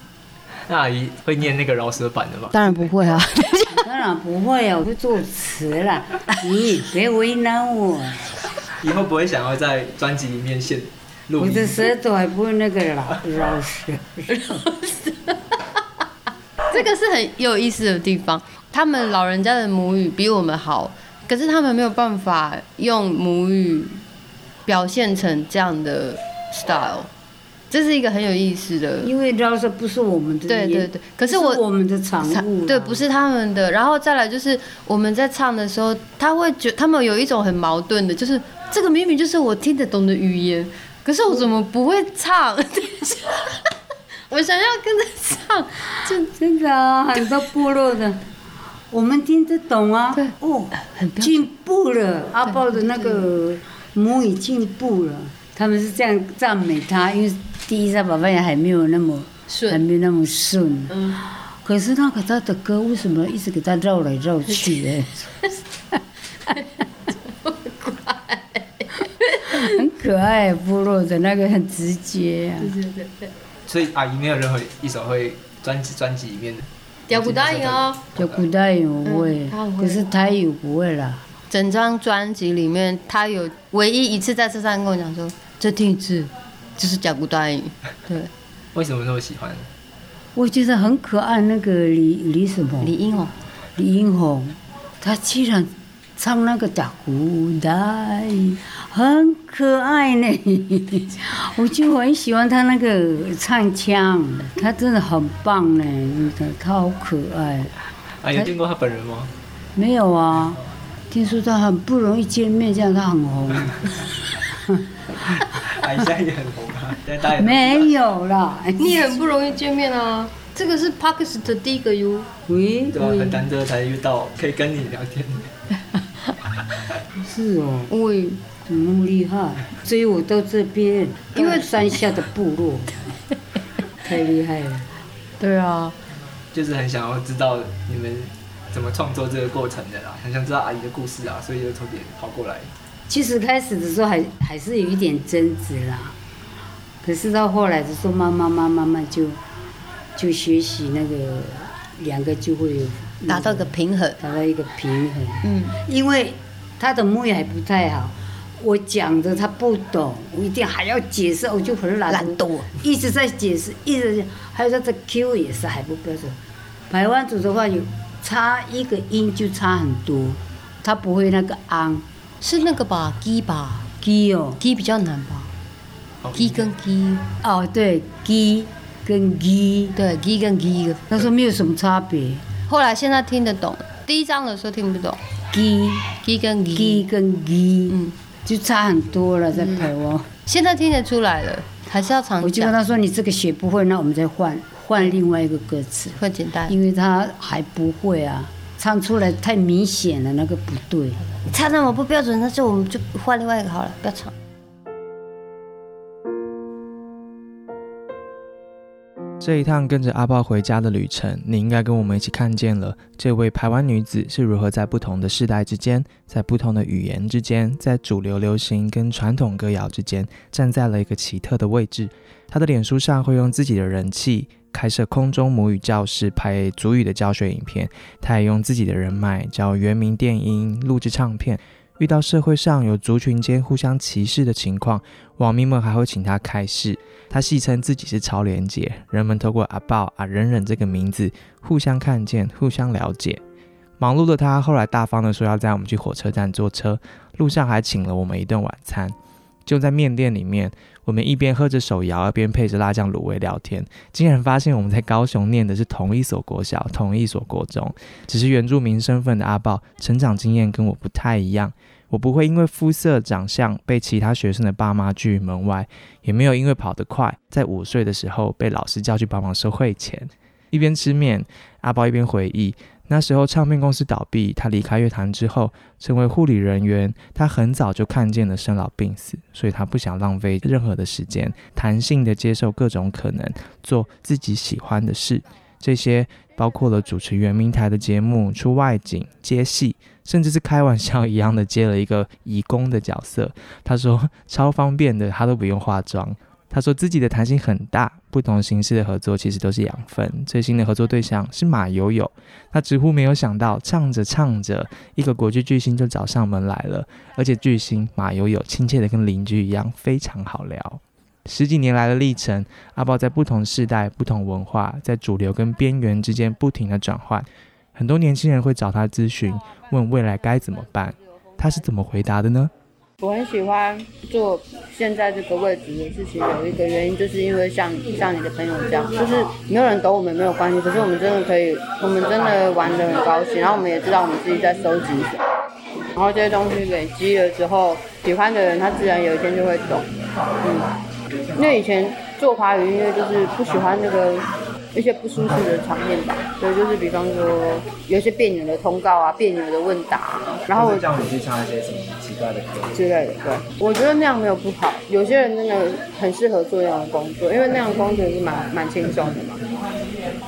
那阿姨会念那个饶舌版的吗？当然不会啊，当然不会啊，我会作词啦。你别为难我，以后不会想要在专辑里面现录音我的舌头还不会那个 老老舌。这个是很有意思的地方。他们老人家的母语比我们好，可是他们没有办法用母语表现成这样的 style，这是一个很有意思的。因为饶舌不是我们的，对对对，可是不我我们的产物，对，不是他们的。然后再来就是我们在唱的时候，他会觉他们有一种很矛盾的，就是这个明明就是我听得懂的语言，可是我怎么不会唱？我想要跟着唱，就真的啊，很多部落的，我们听得懂啊。对哦，很进步了，阿豹的那个母语进步了，他们是这样赞美他，因为第一他爸爸也还没有那么顺还没有那么顺。嗯，可是那个他的歌为什么一直给他绕来绕去的？很可爱，部落的那个很直接啊。所以阿姨没有任何一首会专辑专辑里面的。屌骨答应哦。就古代语我会可是台语不会啦。整张专辑里面，他有唯一一次在车上跟我讲说：“再听一次，就是讲古答应。”对，为什么那么喜欢？我觉得很可爱，那个李李什么李英红，李英红，他居然唱那个《打古代》，很可爱呢。我就很喜欢他那个唱腔，他真的很棒呢，真的，她好可爱。啊，有见过他本人吗？没有啊，听说他很不容易见面，这样他很红。阿 姨现在也很红啊，现在大没有啦，你很不容易见面啊。这个是 Parkes 的第一个 U，喂对啊，很难得才遇到可以跟你聊天的。是哦，喂，怎么那么厉害？追我到这边，因为山下的部落，太厉害了。对啊，就是很想要知道你们怎么创作这个过程的啦，很想知道阿姨的故事啊，所以就特别跑过来。其实开始的时候还还是有一点争执啦，可是到后来的时候，慢慢慢慢慢就就学习那个两个就会有达到个平衡。达到一个平衡。嗯，因为他的母语还不太好，我讲的他不懂，我一定还要解释，我就很懒。懒惰，一直在解释，一直在还有他的 Q 也是还不标准。台湾族的话有差一个音就差很多，他不会那个昂。是那个吧，，g 吧，，g 哦，g 比较难吧，，g 跟 g，哦对，g 跟 g，对，g 跟 g，。他说没有什么差别，后来现在听得懂，第一章的时候听不懂，鸡。鸡跟鸡。鸡，跟鸡，嗯，就差很多了，在台湾。现在听得出来了，还是要常，我就跟他说：“你这个学不会，那我们再换换另外一个歌词，会简单。因为他还不会啊，唱出来太明显了，那个不对。唱那么不标准，那就我们就换另外一个好了，不要唱。这一趟跟着阿豹回家的旅程，你应该跟我们一起看见了这位台湾女子是如何在不同的世代之间，在不同的语言之间，在主流流行跟传统歌谣之间，站在了一个奇特的位置。她的脸书上会用自己的人气开设空中母语教室，拍足语的教学影片。她也用自己的人脉教原名电音、录制唱片。遇到社会上有族群间互相歧视的情况，网民们还会请他开示。他戏称自己是超连结，人们透过阿豹、阿忍忍这个名字互相看见、互相了解。忙碌的他后来大方的说要载我们去火车站坐车，路上还请了我们一顿晚餐。就在面店里面，我们一边喝着手摇，一边配着辣酱卤味聊天，竟然发现我们在高雄念的是同一所国小、同一所国中，只是原住民身份的阿豹成长经验跟我不太一样。我不会因为肤色、长相被其他学生的爸妈拒于门外，也没有因为跑得快，在五岁的时候被老师叫去帮忙收汇钱。一边吃面，阿包一边回忆，那时候唱片公司倒闭，他离开乐坛之后，成为护理人员。他很早就看见了生老病死，所以他不想浪费任何的时间，弹性的接受各种可能，做自己喜欢的事。这些包括了主持圆明台的节目、出外景、接戏，甚至是开玩笑一样的接了一个义工的角色。他说超方便的，他都不用化妆。他说自己的弹性很大，不同形式的合作其实都是养分。最新的合作对象是马友友，他直呼没有想到，唱着唱着，一个国际巨星就找上门来了，而且巨星马友友亲切的跟邻居一样，非常好聊。十几年来的历程，阿豹在不同世代、不同文化，在主流跟边缘之间不停的转换。很多年轻人会找他咨询，问未来该怎么办，他是怎么回答的呢？我很喜欢做现在这个位置的事情，有一个原因就是因为像像你的朋友这样，就是没有人懂我们没有关系，可是我们真的可以，我们真的玩得很高兴，然后我们也知道我们自己在收集什么，然后这些东西累积了之后，喜欢的人他自然有一天就会懂，嗯，因为以前做华语音乐就是不喜欢那个。一些不舒适的场面吧，所以就是比方说有一些别扭的通告啊，别扭的问答，然后我叫你去唱一些什么奇怪的歌之类的。对，我觉得那样没有不好，有些人真的很适合做那样的工作，因为那样的工作是蛮蛮轻松的嘛，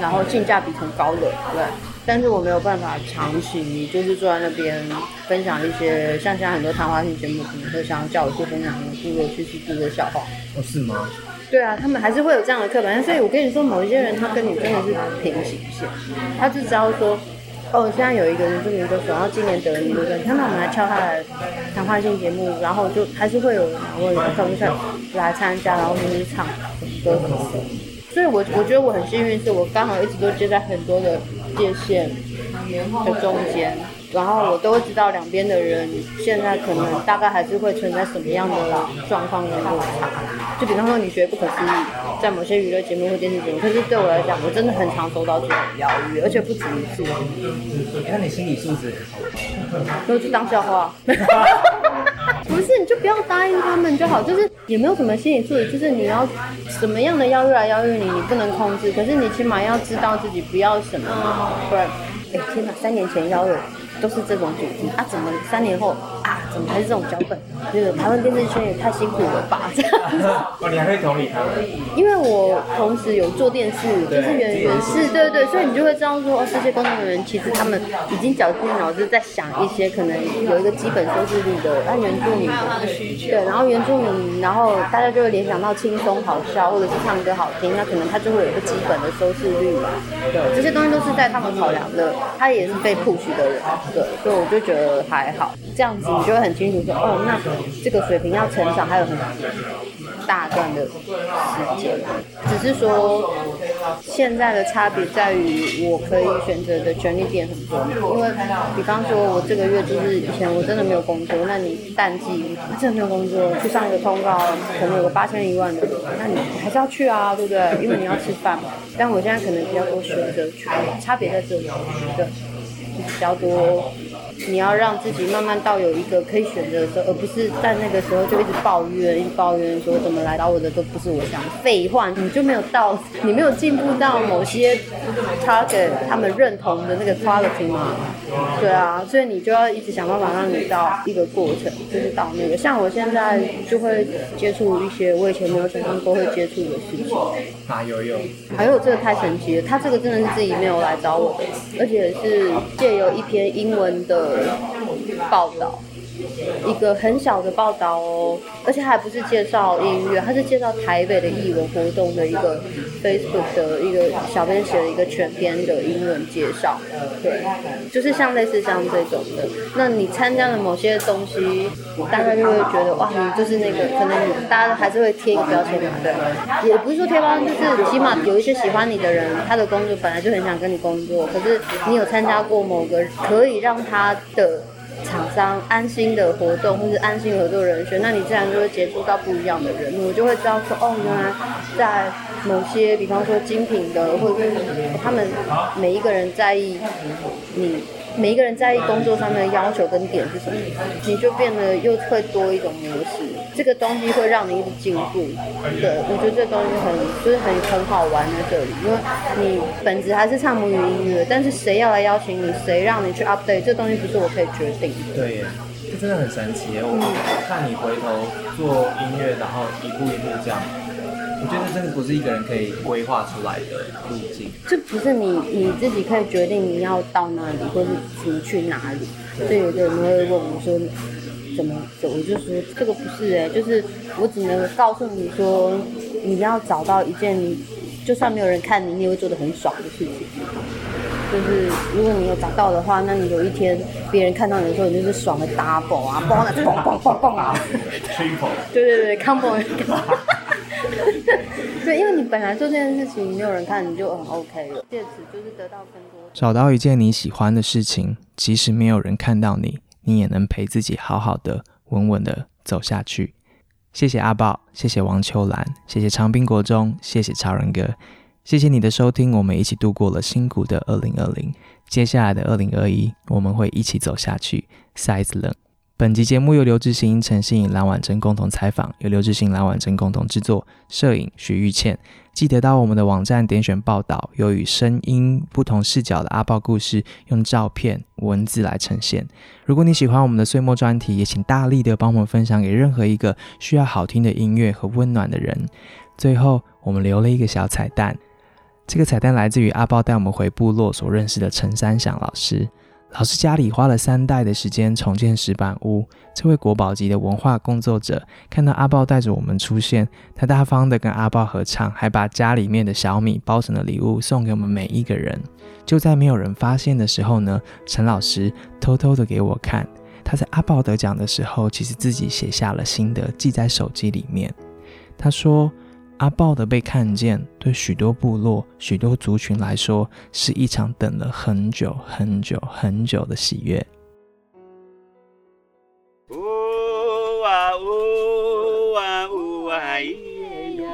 然后性价比很高的，对。但是我没有办法长期就是坐在那边分享一些像现在很多谈话性节目可能会想要叫我去分享什么部落趣事、部落笑话。哦，是吗？对啊，他们还是会有这样的刻板，所以我跟你说，某一些人他跟你真的是平行线，他就知道说，哦，现在有一个原住民歌手，然后今年得了一个奖，他们我们来敲他的谈话性节目，然后就还是会有人会跟上来参加，然后就是唱歌什么的。所以我我觉得我很幸运，是我刚好一直都接在很多的界限的中间。然后我都会知道两边的人现在可能大概还是会存在什么样的状况跟落差。就比方说你觉得不可思议，在某些娱乐节目或电视节目，可是对我来讲，我真的很常收到这种邀约，而且不止一次。那你心理素质很好，就当笑话。不是，你就不要答应他们就好，就是也没有什么心理素质，就是你要什么样的邀约来邀约你，你不能控制，可是你起码要知道自己不要什么，不然，哎天哪，三年前邀约。都是这种主题啊？怎么三年后啊？怎么还是这种脚本？那个台湾电视圈也太辛苦了吧？这样子。哦，你还可以同理他们。因为我同时有做电视，就是原原是，对对对，所以你就会知道说，哦，这些工作人员其实他们已经绞尽脑汁在想一些可能有一个基本收视率的，按原住民的，对，然后原住民，然后大家就会联想到轻松好笑，或者是唱歌好听，那可能他就会有一个基本的收视率嘛，对，这些东西都是在他们考量的，他也是被 push 的人，对，所以我就觉得还好，这样子你就会很清楚说，哦，那这个水平要成长还有很大段的时间，只是说现在的差别在于我可以选择的权利点很多，因为比方说我这个月就是以前我真的没有工作，那你淡季真的没有工作，去上一个通告可能有个八千一万的，那你还是要去啊，对不对？因为你要吃饭嘛。但我现在可能比较多选择权，差别在这里，对，比较多。你要让自己慢慢到有一个可以选择的时候，而不是在那个时候就一直抱怨，一直抱怨说怎么来到我的都不是我想。废话，你就没有到，你没有进步到某些 target 他们认同的那个 quality 嘛？对啊，所以你就要一直想办法让你到一个过程，就是到那个。像我现在就会接触一些我以前没有想象过会接触的事情。哪有有？还有这个太神奇了，他这个真的是自己没有来找我的，而且是借由一篇英文的。报道。一个很小的报道哦，而且还不是介绍音乐，它是介绍台北的艺文活动的一个 Facebook 的一个小编写的一个全篇的英文介绍，对，就是像类似像这种的。那你参加了某些东西，大家就会觉得哇，你就是那个，可能大家还是会贴一个标签嘛，对，也不是说贴标签，就是起码有一些喜欢你的人，他的工作本来就很想跟你工作，可是你有参加过某个可以让他的。厂商安心的活动，或是安心合作人选，那你自然就会接触到不一样的人，我就会知道说，哦，原来在某些，比方说精品的，或者是他们每一个人在意你。每一个人在意工作上面的要求跟点是什么，你就变得又会多一种模式。这个东西会让你一直进步。对，我觉得这东西很就是很很好玩在这里，因为你本质还是唱母语音乐，但是谁要来邀请你，谁让你去 update，这东西不是我可以决定的。对，这真的很神奇。我看你回头做音乐，然后一步一步这样。我觉得真的不是一个人可以规划出来的路径，这不是你你自己可以决定你要到哪里，或是怎么去哪里。所以有的人会问我说怎么走，我就说这个不是哎，就是我只能告诉你说，你要找到一件你就算没有人看你，你也会做的很爽的事情。就是如果你有找到的话，那你有一天别人看到你的时候，你就是爽的 double 啊，嘣的嘣嘣嘣嘣啊，triple，对对对，combo。对，因为你本来做这件事情没有人看，你就很 OK 了。借此就是得到更多。找到一件你喜欢的事情，即使没有人看到你，你也能陪自己好好的、稳稳的走下去。谢谢阿豹，谢谢王秋兰，谢谢长滨国中，谢谢超人哥，谢谢你的收听。我们一起度过了辛苦的二零二零，接下来的二零二一，我们会一起走下去。Size 冷。本集节目由刘志兴、陈信颖、蓝婉珍共同采访，由刘志兴、蓝婉珍共同制作，摄影许玉倩。记得到我们的网站点选报道，由与声音不同视角的阿豹故事，用照片、文字来呈现。如果你喜欢我们的岁末专题，也请大力的帮我们分享给任何一个需要好听的音乐和温暖的人。最后，我们留了一个小彩蛋，这个彩蛋来自于阿豹带我们回部落所认识的陈三祥老师。老师家里花了三代的时间重建石板屋。这位国宝级的文化工作者看到阿豹带着我们出现，他大方的跟阿豹合唱，还把家里面的小米包成了礼物送给我们每一个人。就在没有人发现的时候呢，陈老师偷偷的给我看，他在阿豹得奖的时候，其实自己写下了心得，记在手机里面。他说。阿豹的被看见，对许多部落、许多族群来说，是一场等了很久、很久、很久的喜悦。呜啊呜啊呜啊咿呀，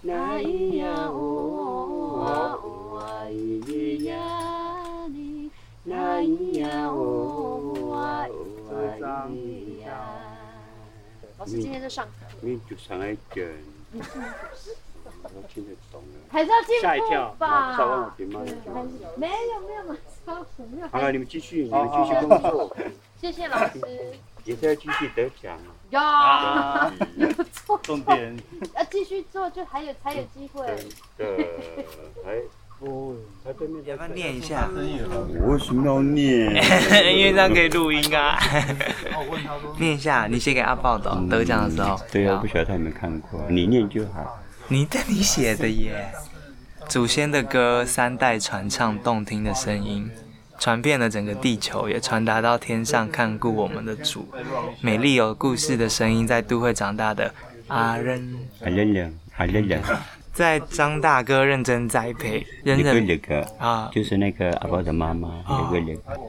那咿呀呜啊呜啊咿呀那咿呀呜啊呜啊咿呀。老师今天在上课。你就上来卷。听得懂了。还是要进吓一跳没有没有马超没有。好了，你们继续，你们继续工作，谢谢老师。也是要继续得奖啊。要啊，有错，重点 要继续做，就还有才有机会。对面要不要念一下？我为什么要念？因为这样可以录音啊。念一下，你写给阿豹的哦得奖的时候。对啊，不晓得他有没有看过，你念就好。你的你写的耶。祖先的歌，三代传唱动听的声音，传遍了整个地球，也传达到天上看顾我们的主。美丽有故事的声音，在都会长大的阿仁，阿冷冷，阿冷冷，在张大哥认真栽培，人那个人那个啊，就是那个阿宝的妈妈。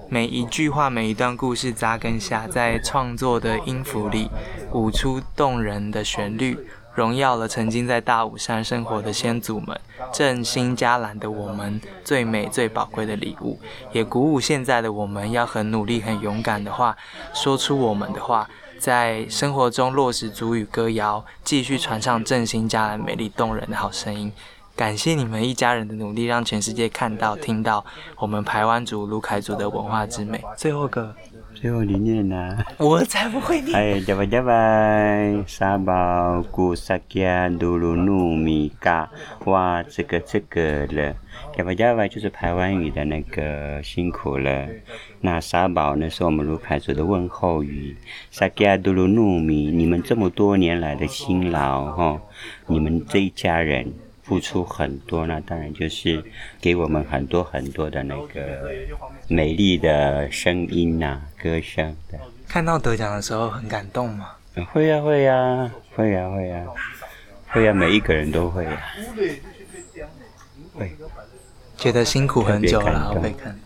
每一句话，每一段故事扎根下，在创作的音符里舞出动人的旋律，荣耀了曾经在大武山生活的先祖们，振兴嘉兰的我们最美最宝贵的礼物，也鼓舞现在的我们要很努力、很勇敢的话，说出我们的话。在生活中落实主语歌谣，继续传唱振兴家兰美丽动人的好声音。感谢你们一家人的努力，让全世界看到、听到我们台湾族、卢凯族的文化之美。最后一个，最后你念啊。我才不会念。哎，加拜加拜，沙宝古萨加杜鲁努米嘎，哇，这个这个了，加拜加拜就是台湾语的那个辛苦了。那沙宝呢，是我们卢凯族的问候语。萨加杜鲁努米，你们这么多年来的辛劳哈，你们这一家人。付出很多，那当然就是给我们很多很多的那个美丽的声音呐、歌声的。看到得奖的时候很感动吗？会呀、会呀、会呀、会呀、会呀、每一个人都会呀、会。觉得辛苦很久了，特别感动会看。